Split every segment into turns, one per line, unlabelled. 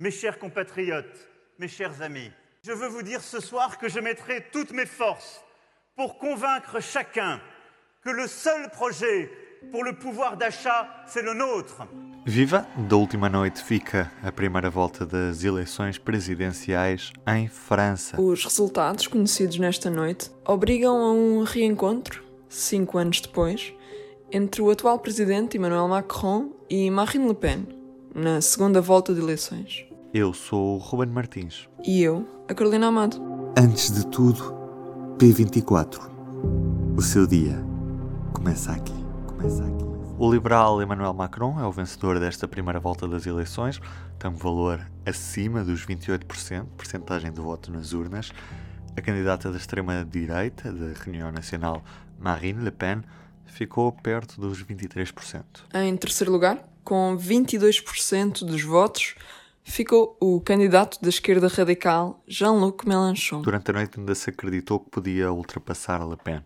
mes chers compatriotes, mes chers amis, je veux vous dire ce soir que je mettrai toutes mes forces pour convaincre chacun que le seul projet pour le pouvoir d'achat, c'est le nôtre.
Viva! Da última noite fica a primeira volta das eleições presidenciais em França.
Os resultados conhecidos nesta noite obrigam a um reencontro, cinco anos depois, entre o atual presidente Emmanuel Macron e Marine Le Pen, na segunda volta de eleições.
Eu sou o Ruben Martins.
E eu, a Carolina Amado.
Antes de tudo, P24. O seu dia começa aqui. Começa aqui.
O liberal Emmanuel Macron é o vencedor desta primeira volta das eleições, tem um valor acima dos 28%, percentagem de voto nas urnas. A candidata da extrema-direita da Reunião Nacional, Marine Le Pen, ficou perto dos 23%.
Em terceiro lugar, com 22% dos votos, ficou o candidato da esquerda radical Jean-Luc Mélenchon.
Durante a noite ainda se acreditou que podia ultrapassar Le Pen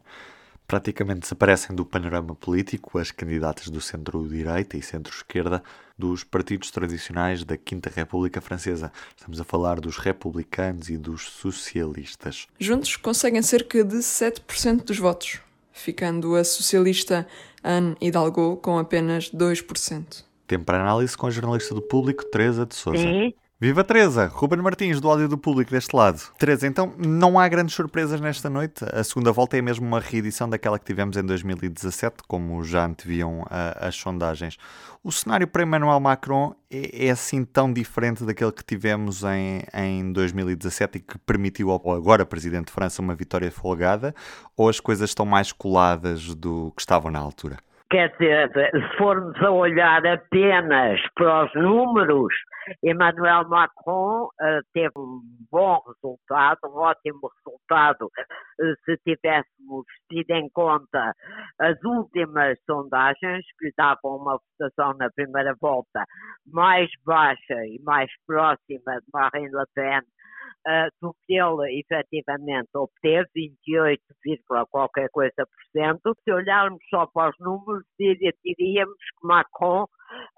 praticamente desaparecem do panorama político as candidatas do centro-direita e centro-esquerda dos partidos tradicionais da Quinta República Francesa. Estamos a falar dos republicanos e dos socialistas.
Juntos conseguem cerca de 7% dos votos, ficando a socialista Anne Hidalgo com apenas 2%.
Tempo para análise com a jornalista do público, Teresa de Souza.
Sim.
Viva Teresa! Ruben Martins, do áudio do público deste lado. Teresa, então não há grandes surpresas nesta noite? A segunda volta é mesmo uma reedição daquela que tivemos em 2017, como já anteviam a, as sondagens. O cenário para Emmanuel Macron é, é, assim tão diferente daquele que tivemos em, em 2017 e que permitiu ao agora Presidente de França uma vitória folgada? Ou as coisas estão mais coladas do que estavam na altura?
Quer dizer, se formos a olhar apenas para os números, Emmanuel Macron uh, teve um bom resultado, um ótimo resultado, uh, se tivéssemos tido em conta as últimas sondagens que davam uma votação na primeira volta mais baixa e mais próxima de Marine Le Pen uh, do que ele efetivamente obteve, 28, qualquer coisa por cento. Se olharmos só para os números, diríamos que Macron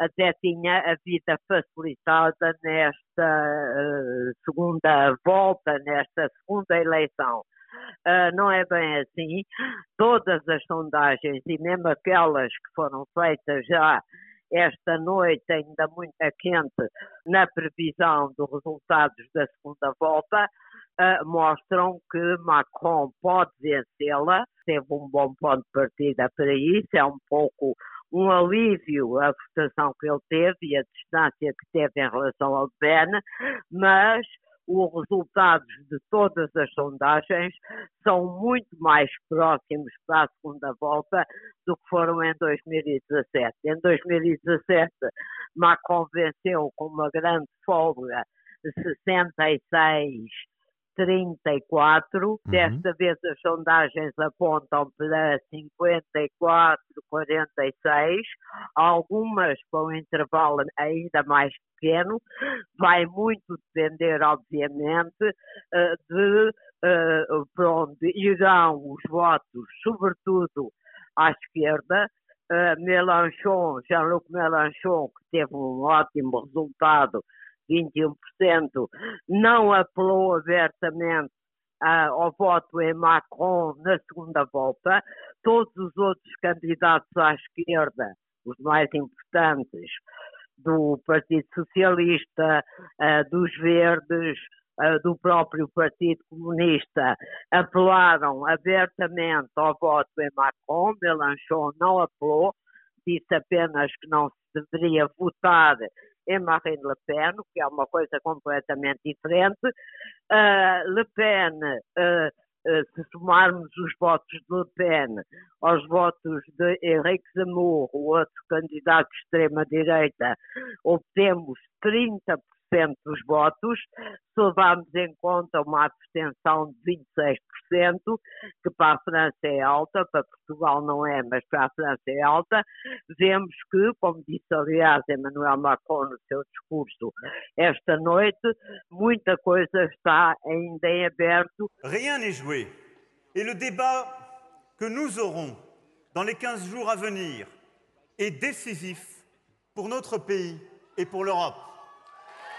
até tinha a vida facilitada nesta uh, segunda volta, nesta segunda eleição. Uh, não é bem assim. Todas as sondagens, e mesmo aquelas que foram feitas já esta noite ainda muito quente na previsão dos resultados da segunda volta, uh, mostram que Macron pode vencê-la, teve um bom ponto de partida para isso, é um pouco um alívio a votação que ele teve e a distância que teve em relação ao Ben, mas os resultados de todas as sondagens são muito mais próximos para a segunda volta do que foram em 2017. Em 2017, Macron venceu com uma grande folga 66 34. Uhum. Desta vez as sondagens apontam para 54, 46. Algumas para um intervalo ainda mais pequeno. Vai muito depender, obviamente, eh, de eh, para onde irão os votos, sobretudo à esquerda. Uh, Mélenchon, Jean-Luc Mélenchon, que teve um ótimo resultado 21%, não apelou abertamente uh, ao voto em Macron na segunda volta. Todos os outros candidatos à esquerda, os mais importantes, do Partido Socialista, uh, dos Verdes, uh, do próprio Partido Comunista, apelaram abertamente ao voto em Macron. Mélenchon não apelou, disse apenas que não se deveria votar em Marine Le Pen, que é uma coisa completamente diferente. Uh, Le Pen, uh, uh, se somarmos os votos de Le Pen aos votos de Henrique Zemmour, o outro candidato de extrema-direita, obtemos 30% dos votos, se levarmos em conta uma abstenção de 26%, que para a França é alta, para Portugal não é, mas para a França é alta, vemos que, como disse aliás Emmanuel Macron no seu discurso esta noite, muita coisa está ainda em aberto.
Rien n'est joué. Et le débat que nous aurons dans les 15 jours à venir est décisif pour notre pays et pour l'Europe.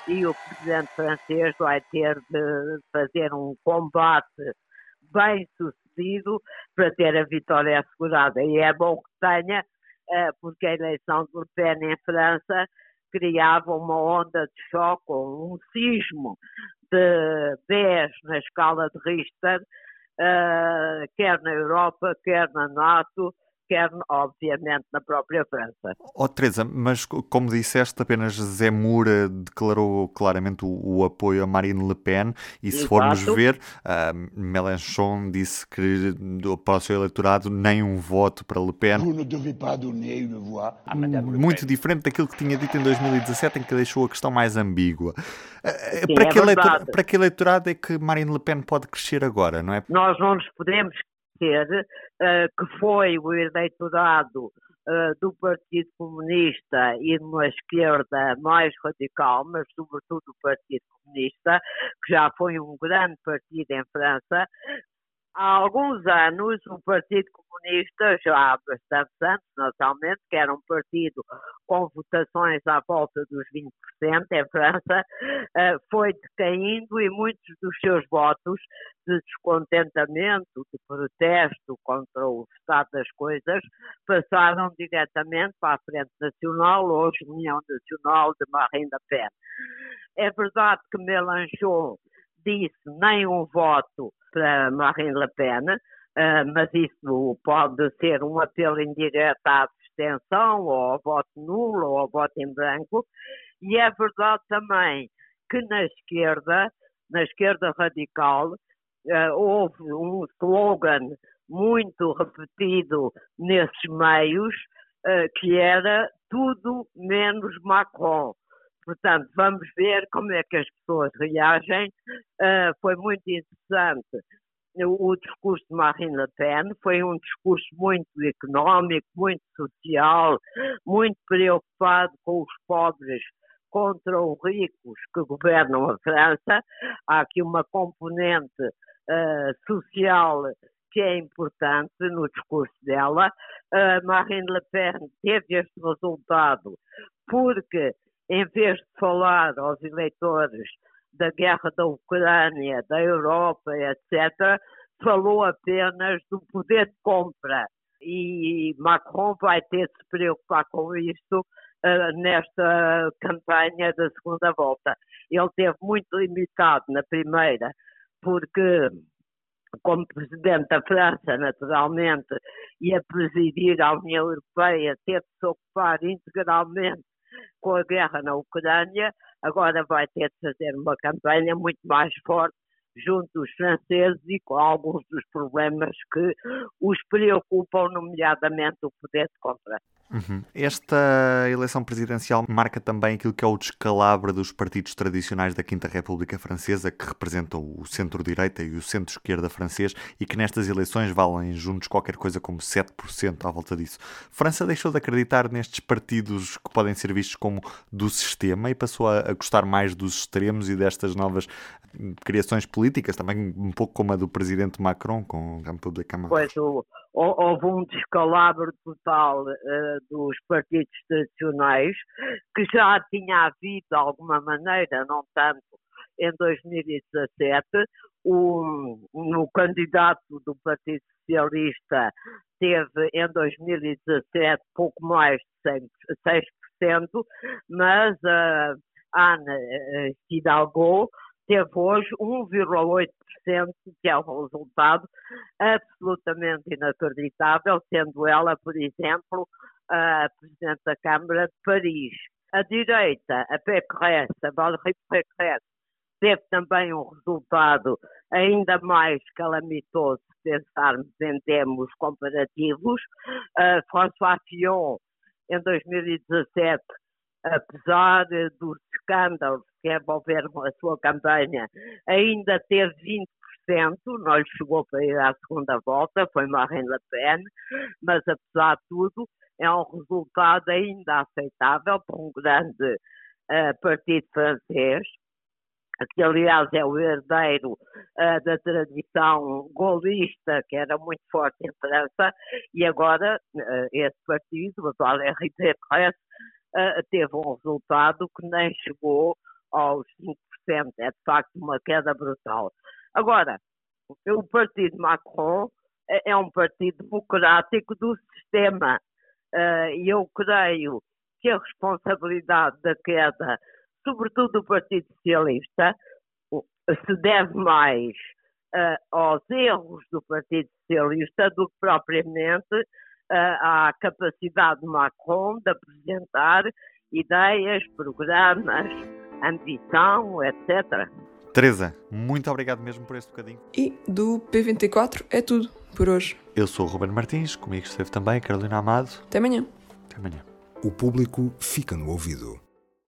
E o presidente francês vai ter de fazer um combate bem sucedido para ter a vitória assegurada. E é bom que tenha, eh, porque a eleição de Le Pen em França criava uma onda de choque, um sismo de 10 na escala de Richter, eh, quer na Europa, quer na NATO, quer, obviamente, na própria França.
Oh, Teresa, mas como disseste, apenas Zé Moura declarou claramente o, o apoio a Marine Le Pen e se Exato. formos ver, uh, Mélenchon disse que para o seu eleitorado nem um voto para Le Pen. Muito diferente daquilo que tinha dito em 2017, em que deixou a questão mais ambígua. Uh,
Sim,
para,
é
que para que eleitorado é que Marine Le Pen pode crescer agora, não é?
Nós não nos podemos uh, que foi o eleitorado uh, do Partido Comunista e de uma esquerda mais radical, mas sobretudo do Partido Comunista, que já foi um grande partido em França, há alguns anos o Partido Comunista, já há bastante anos, naturalmente, que era um partido com votações à volta dos 20% em França, eh, foi decaindo e muitos dos seus votos de descontentamento, de protesto contra o estado das coisas, passaram diretamente para a Frente Nacional, hoje União Nacional de Marine Le Pen. É verdade que Mélenchon disse nem um voto para Marine Le Pen, uh, mas isso pode ser um apelo indireto à abstenção, ou ao voto nulo, ou ao voto em branco, e é verdade também que na esquerda, na esquerda radical, uh, houve um slogan muito repetido nesses meios, uh, que era tudo menos Macron. Portanto, vamos ver como é que as pessoas reagem. Uh, foi muito interessante o, o discurso de Marine Le Pen, foi um discurso muito económico, muito social, muito preocupado com os pobres contra os ricos que governam a França. Há aqui uma componente uh, social que é importante no discurso dela. Uh, Marine Le Pen teve este resultado porque em vez de falar aos eleitores da guerra da Ucrânia, da Europa, etc., falou apenas do poder de compra. E Macron vai ter de se preocupar com isso uh, nesta campanha da segunda volta. Ele teve muito limitado na primeira, porque como presidente da França, naturalmente, e a presidir a União Europeia, teve de se ocupar integralmente com a guerra na Ucrânia, agora vai ter de fazer uma campanha muito mais forte junto dos franceses e com alguns dos problemas que os preocupam, nomeadamente o poder de compra.
Uhum. Esta eleição presidencial marca também aquilo que é o descalabro dos partidos tradicionais da Quinta República Francesa, que representam o centro-direita e o centro-esquerda francês e que nestas eleições valem juntos qualquer coisa como 7% à volta disso. França deixou de acreditar nestes partidos que podem ser vistos como do sistema e passou a, gostar mais dos extremos e destas novas criações políticas, também um pouco como a do presidente Macron com a República
Macron. Pois, o, houve um descalabro total uh, dos partidos tradicionais, que já tinha havido de alguma maneira, não tanto em 2017, um, um candidato do Partido Socialista teve em 2017 pouco mais de 6%, mas a Ana uh, Hidalgo teve hoje 1,8%, que é um resultado absolutamente inacreditável, sendo ela, por exemplo, a Presidente da Câmara de Paris. A direita, a PQS, a Valérie Pécresse, teve também um resultado ainda mais calamitoso se pensarmos em termos comparativos. Uh, François Fillon, em 2017, apesar dos escândalos que envolveram a sua campanha, ainda teve 20%, não lhe chegou para ir à segunda volta, foi Marine Le Pen, mas apesar de tudo, é um resultado ainda aceitável para um grande uh, partido francês, que aliás é o herdeiro uh, da tradição golista, que era muito forte em França, e agora uh, esse partido, o Valéry Pécresse, uh, teve um resultado que nem chegou aos 5%. É de facto uma queda brutal. Agora, o partido Macron é, é um partido democrático do sistema. Eh, e eu creio que a responsabilidade da queda, sobretudo do Partido Socialista, se deve mais uh, aos erros do Partido Socialista do que propriamente à capacidade de Macron de apresentar ideias, programas, ambição, etc.
Teresa, muito obrigado mesmo por este bocadinho.
E do P24 é tudo por hoje.
Eu sou o Ruben Martins, comigo esteve também Carolina Amado.
Até amanhã.
Até amanhã.
O público fica no ouvido.